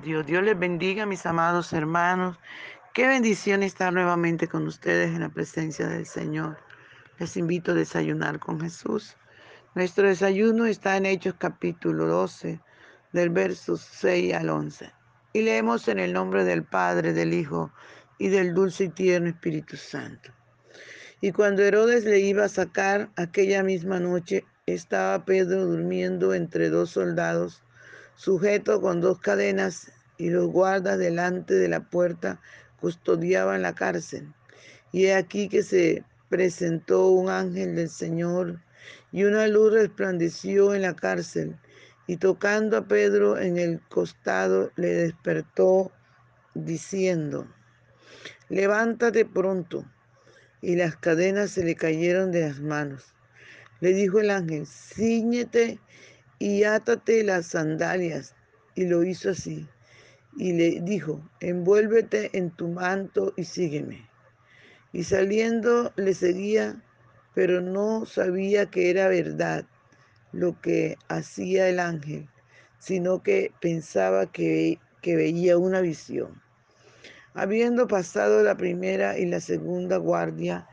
Dios. Dios les bendiga, mis amados hermanos. Qué bendición estar nuevamente con ustedes en la presencia del Señor. Les invito a desayunar con Jesús. Nuestro desayuno está en Hechos capítulo 12, del verso 6 al 11. Y leemos en el nombre del Padre, del Hijo y del dulce y tierno Espíritu Santo. Y cuando Herodes le iba a sacar aquella misma noche, estaba Pedro durmiendo entre dos soldados, sujeto con dos cadenas, y los guardas delante de la puerta custodiaban la cárcel. Y he aquí que se presentó un ángel del Señor, y una luz resplandeció en la cárcel, y tocando a Pedro en el costado, le despertó, diciendo, levántate pronto y las cadenas se le cayeron de las manos. Le dijo el ángel, ciñete y átate las sandalias. Y lo hizo así. Y le dijo, envuélvete en tu manto y sígueme. Y saliendo le seguía, pero no sabía que era verdad lo que hacía el ángel, sino que pensaba que, que veía una visión. Habiendo pasado la primera y la segunda guardia,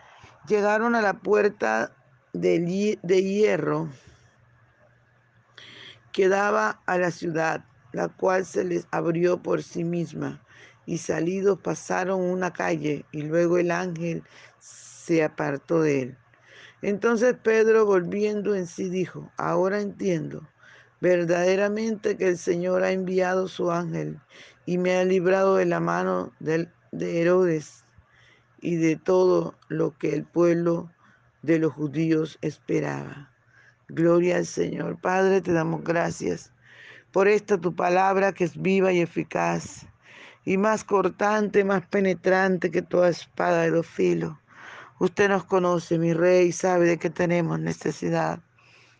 llegaron a la puerta de, hierro que daba a la ciudad, la cual se les abrió por sí misma, y salidos pasaron una calle, y luego el ángel se apartó de él. Entonces Pedro, volviendo en sí, dijo, ahora entiendo verdaderamente que el Señor ha enviado su ángel y me ha librado de la mano de, Herodes y de todo lo que el pueblo de los judíos esperaba. Gloria al Señor. Padre, te damos gracias por esta tu palabra que es viva y eficaz y más cortante, más penetrante que toda espada de dos filos. Usted nos conoce, mi rey, y sabe de qué tenemos necesidad.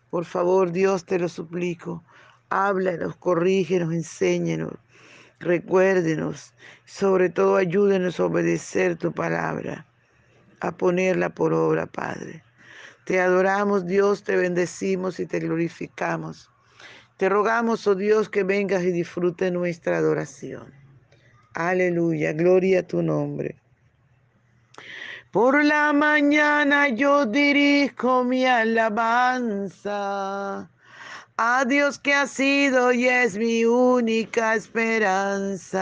Por favor, Dios, te lo suplico. Háblanos, corrígenos, enséñenos, recuérdenos. Sobre todo, ayúdenos a obedecer tu palabra, a ponerla por obra, Padre. Te adoramos, Dios, te bendecimos y te glorificamos. Te rogamos, oh Dios, que vengas y disfrute nuestra adoración. Aleluya, gloria a tu nombre. Por la mañana yo dirijo mi alabanza a Dios que ha sido y es mi única esperanza.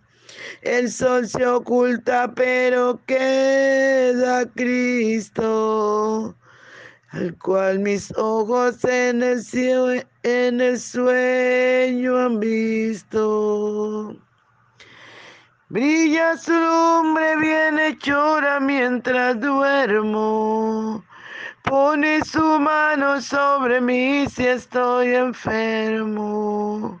El sol se oculta, pero queda Cristo, al cual mis ojos en el, cielo, en el sueño han visto. Brilla su lumbre bien hechora mientras duermo Pone su mano sobre mí si estoy enfermo.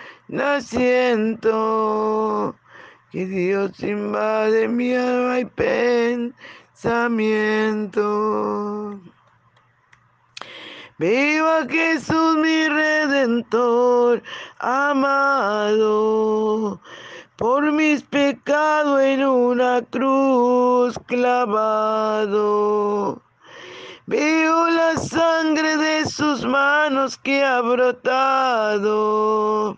la siento. Que Dios invade mi alma y pensamiento. Viva Jesús mi redentor amado, por mis pecados en una cruz clavado. Veo la sangre de sus manos que ha brotado.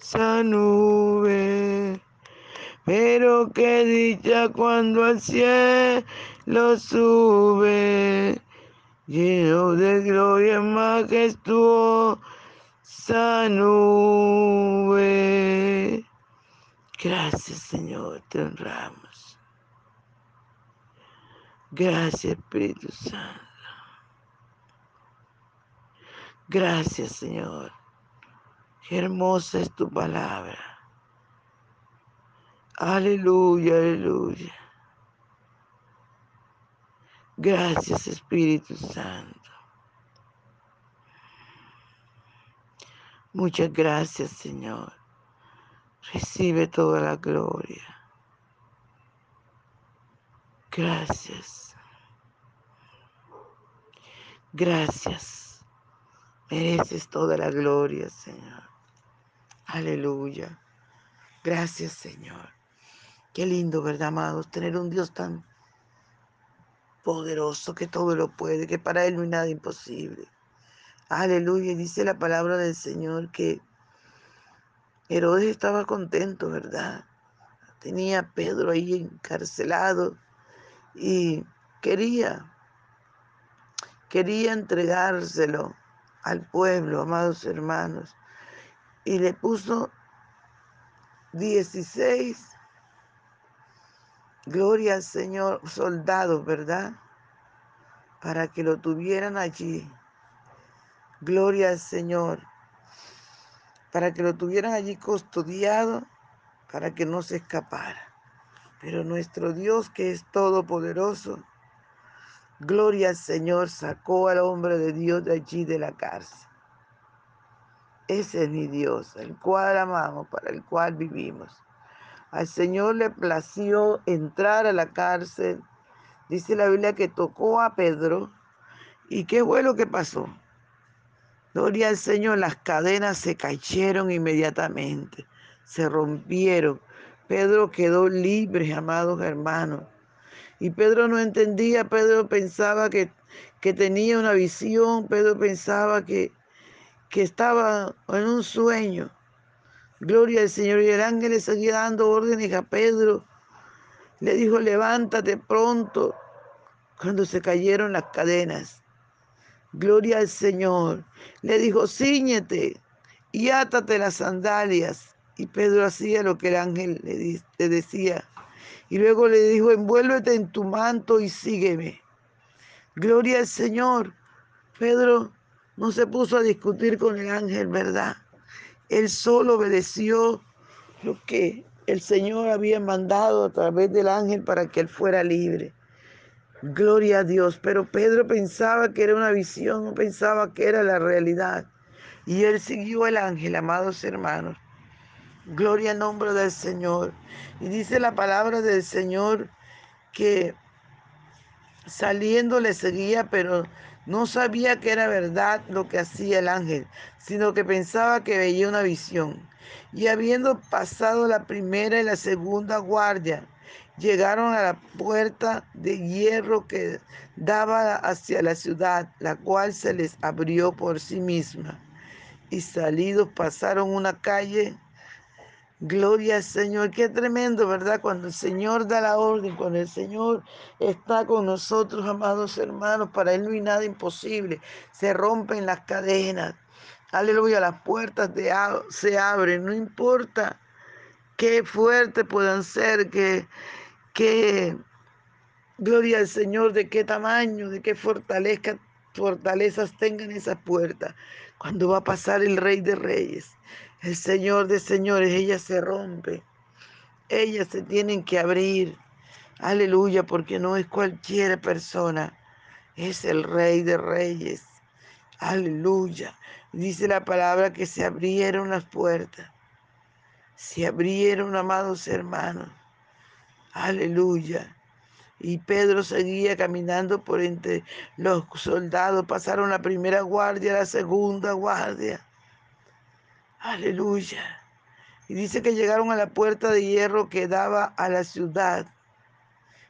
majestuosa nube. Pero qué dicha cuando al cielo sube, lleno de gloria majestuosa nube. Gracias Señor, te honramos. Gracias Espíritu Santo. Gracias Señor. Hermosa es tu palabra. Aleluya, aleluya. Gracias Espíritu Santo. Muchas gracias Señor. Recibe toda la gloria. Gracias. Gracias. Mereces toda la gloria, Señor. Aleluya. Gracias, Señor. Qué lindo, ¿verdad, amados? Tener un Dios tan poderoso que todo lo puede, que para Él no hay nada imposible. Aleluya. dice la palabra del Señor que Herodes estaba contento, ¿verdad? Tenía a Pedro ahí encarcelado y quería, quería entregárselo al pueblo, amados hermanos, y le puso 16 Gloria al Señor, soldados, ¿verdad? Para que lo tuvieran allí. Gloria al Señor. Para que lo tuvieran allí custodiado, para que no se escapara. Pero nuestro Dios, que es todopoderoso, gloria al Señor, sacó al hombre de Dios de allí de la cárcel. Ese es mi Dios, el cual amamos, para el cual vivimos. Al Señor le plació entrar a la cárcel. Dice la Biblia que tocó a Pedro. ¿Y qué fue lo que pasó? Gloria al Señor, las cadenas se cayeron inmediatamente, se rompieron. Pedro quedó libre, amados hermanos. Y Pedro no entendía, Pedro pensaba que, que tenía una visión, Pedro pensaba que, que estaba en un sueño. Gloria al Señor. Y el ángel le seguía dando órdenes a Pedro. Le dijo, levántate pronto cuando se cayeron las cadenas. Gloria al Señor. Le dijo, ciñete y átate las sandalias. Y Pedro hacía lo que el ángel le, decía. Y luego le dijo, envuélvete en tu manto y sígueme. Gloria al Señor. Pedro no se puso a discutir con el ángel, ¿verdad? Él solo obedeció lo que el Señor había mandado a través del ángel para que él fuera libre. Gloria a Dios. Pero Pedro pensaba que era una visión, no pensaba que era la realidad. Y él siguió el ángel, amados hermanos. Gloria al nombre del Señor. Y dice la palabra del Señor que saliendo le seguía, pero no sabía que era verdad lo que hacía el ángel, sino que pensaba que veía una visión. Y habiendo pasado la primera y la segunda guardia, llegaron a la puerta de hierro que daba hacia la ciudad, la cual se les abrió por sí misma. Y salidos pasaron una calle Gloria al Señor, qué tremendo, ¿verdad? Cuando el Señor da la orden, cuando el Señor está con nosotros, amados hermanos, para Él no hay nada imposible. Se rompen las cadenas. Aleluya, las puertas se abren, no importa qué fuertes puedan ser, que, que, gloria al Señor, de qué tamaño, de qué fortaleza, fortalezas tengan esas puertas. Cuando va a pasar el Rey de Reyes, el Señor de Señores, ellas se rompe. Ellas se tienen que abrir. Aleluya, porque no es cualquier persona, es el Rey de Reyes. Aleluya. Dice la palabra que se abrieron las puertas. Se abrieron, amados hermanos. Aleluya. Y Pedro seguía caminando por entre los soldados. Pasaron la primera guardia, la segunda guardia. Aleluya. Y dice que llegaron a la puerta de hierro que daba a la ciudad.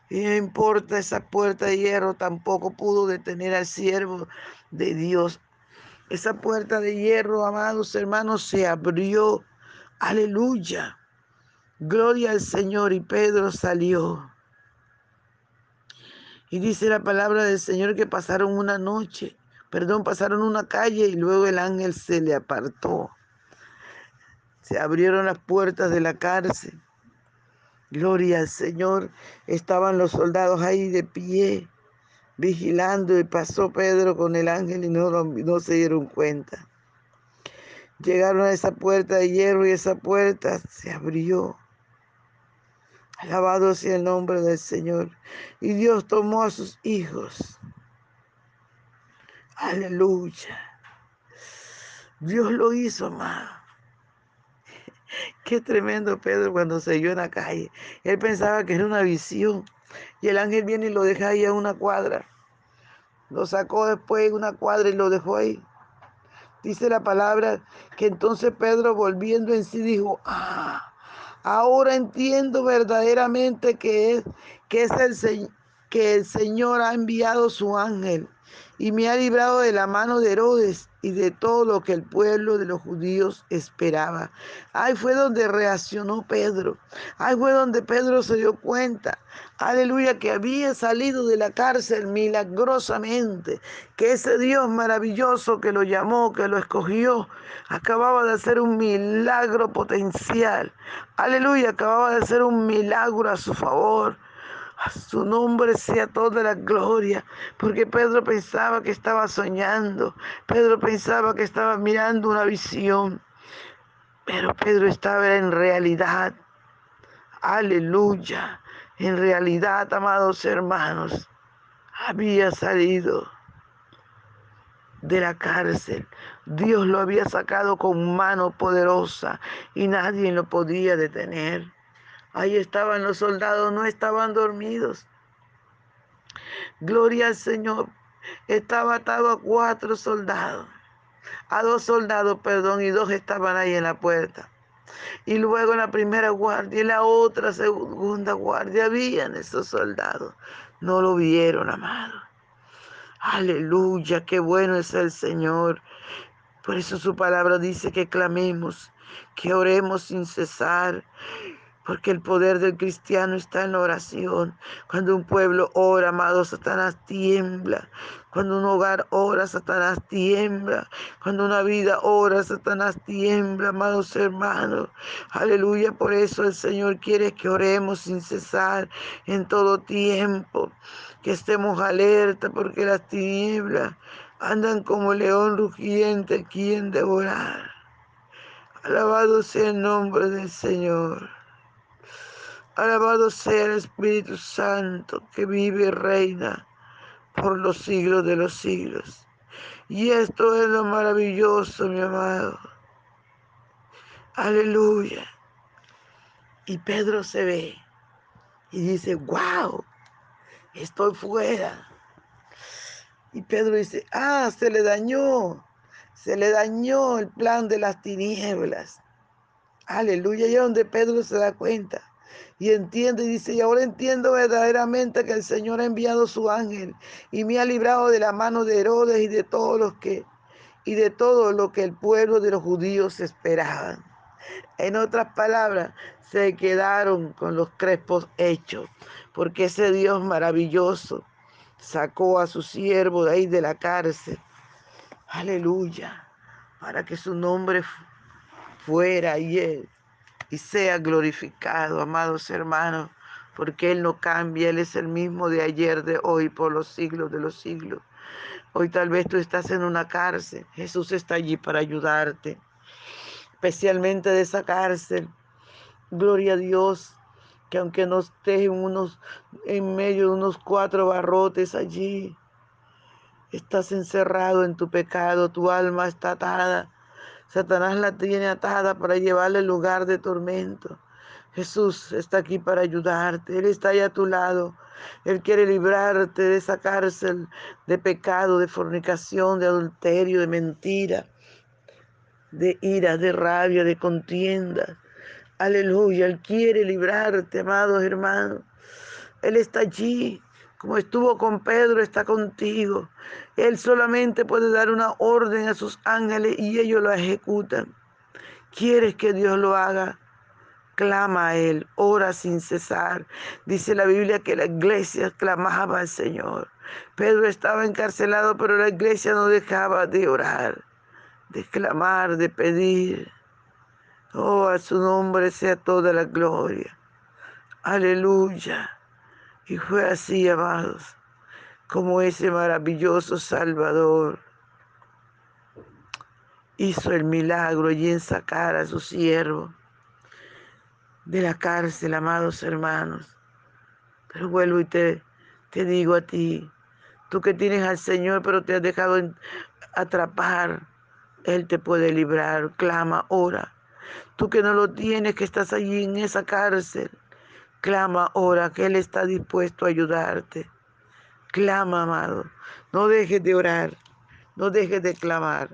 Y no importa esa puerta de hierro, tampoco pudo detener al siervo de Dios. Esa puerta de hierro, amados hermanos, se abrió. Aleluya. Gloria al Señor. Y Pedro salió. Y dice la palabra del Señor que pasaron una noche, perdón, pasaron una calle y luego el ángel se le apartó. Se abrieron las puertas de la cárcel. Gloria al Señor. Estaban los soldados ahí de pie, vigilando y pasó Pedro con el ángel y no, se dieron cuenta. Llegaron a esa puerta de hierro y esa puerta se abrió. Alabado sea el nombre del Señor. Y Dios tomó a sus hijos. Aleluya. Dios lo hizo, amado. Qué tremendo Pedro cuando se vio en la calle. Él pensaba que era una visión. Y el ángel viene y lo deja ahí a una cuadra. Lo sacó después en una cuadra y lo dejó ahí. Dice la palabra que entonces Pedro volviendo en sí dijo, ah, Ahora entiendo verdaderamente que es, que es el, que el Señor ha enviado su ángel y me ha librado de la mano de Herodes y de todo lo que el pueblo de los judíos esperaba. Ahí fue donde reaccionó Pedro. Ahí fue donde Pedro se dio cuenta, aleluya, que había salido de la cárcel milagrosamente, que ese Dios maravilloso que lo llamó, que lo escogió, acababa de hacer un milagro potencial. Aleluya, acababa de hacer un milagro a su favor. A su nombre sea toda la gloria, porque Pedro pensaba que estaba soñando, Pedro pensaba que estaba mirando una visión, pero Pedro estaba en realidad. Aleluya, en realidad, amados hermanos, había salido de la cárcel. Dios lo había sacado con mano poderosa y nadie lo podía detener. Ahí estaban los soldados, no estaban dormidos. Gloria al Señor. Estaba atado a cuatro soldados, a dos soldados, perdón, y dos estaban ahí en la puerta. Y luego en la primera guardia y la otra segunda guardia habían esos soldados. No lo vieron, amado. Aleluya, qué bueno es el Señor. Por eso su palabra dice que clamemos, que oremos sin cesar, porque el poder del cristiano está en la oración. Cuando un pueblo ora, amado, Satanás tiembla. Cuando un hogar ora, Satanás tiembla. Cuando una vida ora, Satanás tiembla, amados hermanos. Aleluya. Por eso el Señor quiere que oremos sin cesar en todo tiempo. Que estemos alerta porque las tinieblas andan como león rugiente, quien devorar. Alabado sea el nombre del Señor. Alabado sea el Espíritu Santo que vive y reina por los siglos de los siglos. Y esto es lo maravilloso, mi amado. Aleluya. Y Pedro se ve y dice, wow, estoy fuera. Y Pedro dice, ah, se le dañó, se le dañó el plan de las tinieblas. Aleluya, y es donde Pedro se da cuenta y entiende y dice, y ahora entiendo verdaderamente que el Señor ha enviado su ángel y me ha librado de la mano de Herodes y de todos los que y de todo lo que el pueblo de los judíos esperaban. En otras palabras, se quedaron con los crespos hechos, porque ese Dios maravilloso sacó a su siervo de ahí de la cárcel. Aleluya. para que su nombre fuera y él y sea glorificado, amados hermanos, porque Él no cambia, Él es el mismo de ayer, de hoy, por los siglos de los siglos. Hoy tal vez tú estás en una cárcel, Jesús está allí para ayudarte, especialmente de esa cárcel. Gloria a Dios, que aunque no estés en, unos, en medio de unos cuatro barrotes allí, estás encerrado en tu pecado, tu alma está atada Satanás la tiene atada para llevarle al lugar de tormento. Jesús está aquí para ayudarte. Él está ahí a tu lado. Él quiere librarte de esa cárcel de pecado, de fornicación, de adulterio, de mentira, de ira, de rabia, de contienda. Aleluya. Él quiere librarte, amados hermanos. Él está allí como estuvo con Pedro, está contigo. Él solamente puede dar una orden a sus ángeles y ellos lo ejecutan. ¿Quieres que Dios lo haga? Clama a Él, ora sin cesar. Dice la Biblia que la iglesia clamaba al Señor. Pedro estaba encarcelado, pero la iglesia no dejaba de orar, de clamar, de pedir. Oh, a su nombre sea toda la gloria. Aleluya. Y fue así, amados, como ese maravilloso Salvador hizo el milagro allí en sacar a su siervo de la cárcel, amados hermanos. Pero vuelvo y te, te digo a ti, tú que tienes al Señor, pero te has dejado atrapar, Él te puede librar. Clama, ora. Tú que no lo tienes, que estás allí en esa cárcel, Clama ora que Él está dispuesto a ayudarte. Clama, amado. No dejes de orar. No dejes de clamar.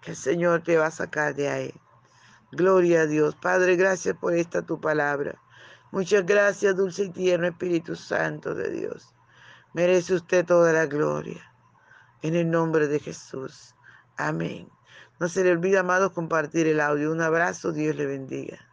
Que el Señor te va a sacar de ahí. Gloria a Dios. Padre, gracias por esta tu palabra. Muchas gracias, dulce y tierno Espíritu Santo de Dios. Merece usted toda la gloria. En el nombre de Jesús. Amén. No se le olvide, amados, compartir el audio. Un abrazo. Dios le bendiga.